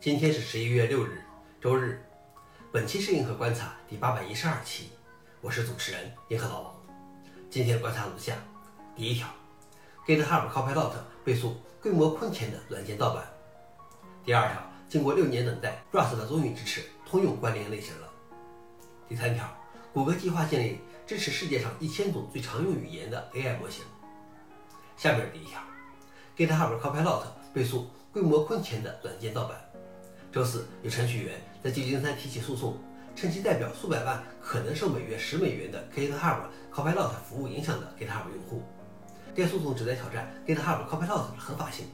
今天是十一月六日，周日。本期是银河观察第八百一十二期，我是主持人银河老王。今天观察如下：第一条，GitHub Copilot 背书规模空前的软件盗版。第二条，经过六年等待，Rust 终于支持通用关联类型了。第三条，谷歌计划建立支持世界上一千种最常用语言的 AI 模型。下面第一条，GitHub Copilot 背书规模空前的软件盗版。周四，有程序员在旧金山提起诉讼，称其代表数百万可能受每月十美元的 GitHub Copilot 服务影响的 GitHub 用户。该诉讼旨在挑战 GitHub Copilot 的合法性。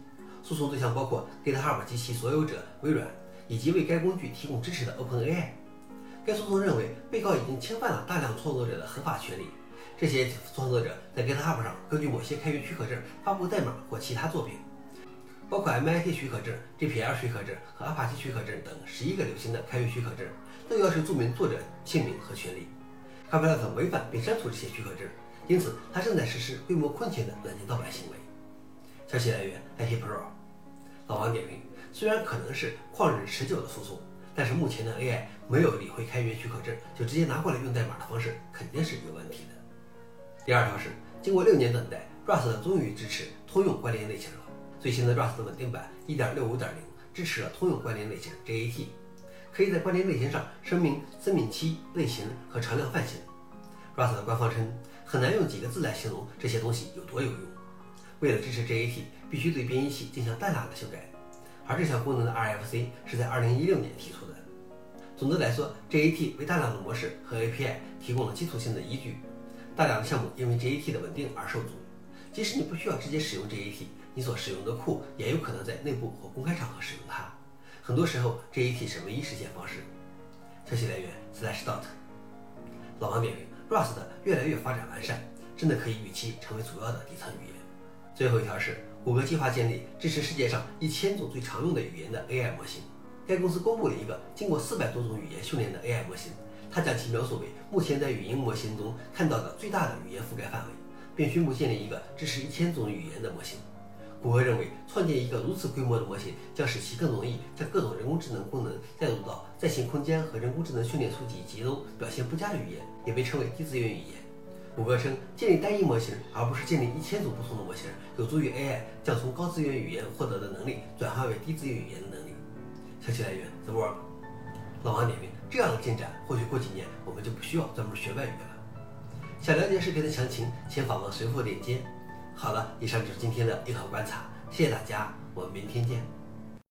诉讼对象包括 GitHub 及其所有者微软，以及为该工具提供支持的 OpenAI。该诉讼认为，被告已经侵犯了大量创作者的合法权利。这些创作者在 GitHub 上根据某些开源许可证发布代码或其他作品，包括 MIT 许可证、GPL 许可证和阿帕奇许可证等十一个流行的开源许可证，都要求注明作者姓名和权利。Copilot 违反并删除这些许可证，因此他正在实施规模空前的软件盗版行为。消息来源：IT Pro。老王点评：虽然可能是旷日持久的诉讼，但是目前的 AI 没有理会开源许可证就直接拿过来用代码的方式肯定是有问题的。第二条是，经过六年等待，Rust 终于支持通用关联类型了。最新的 Rust 稳定版1.65.0支持了通用关联类型 JAT，可以在关联类型上声明生命期、类型和常量泛型。Rust 的官方称，很难用几个字来形容这些东西有多有用。为了支持 JAT，必须对编译器进行大量的修改，而这项功能的 RFC 是在2016年提出的。总的来说，JAT 为大量的模式和 API 提供了基础性的依据，大量的项目因为 JAT 的稳定而受阻。即使你不需要直接使用 JAT，你所使用的库也有可能在内部或公开场合使用它。很多时候这一体是唯一实现方式。消息来源：Slashdot。老王点评：Rust 越来越发展完善，真的可以预期成为主要的底层语言。最后一条是，谷歌计划建立支持世界上一千种最常用的语言的 AI 模型。该公司公布了一个经过四百多种语言训练的 AI 模型，它将其描述为目前在语音模型中看到的最大的语言覆盖范围，并宣布建立一个支持一千种语言的模型。谷歌认为，创建一个如此规模的模型将使其更容易将各种人工智能功能带入到在线空间和人工智能训练初级集中表现不佳的语言，也被称为低资源语言。谷歌称，建立单一模型而不是建立一千种不同的模型，有助于 AI 将从高资源语言获得的能力转化为低资源语言的能力。消息来源：The World。老王点评：这样的进展，或许过几年我们就不需要专门学外语了。想了解视频的详情，请访问随后链接。好了，以上就是今天的硬核观察，谢谢大家，我们明天见。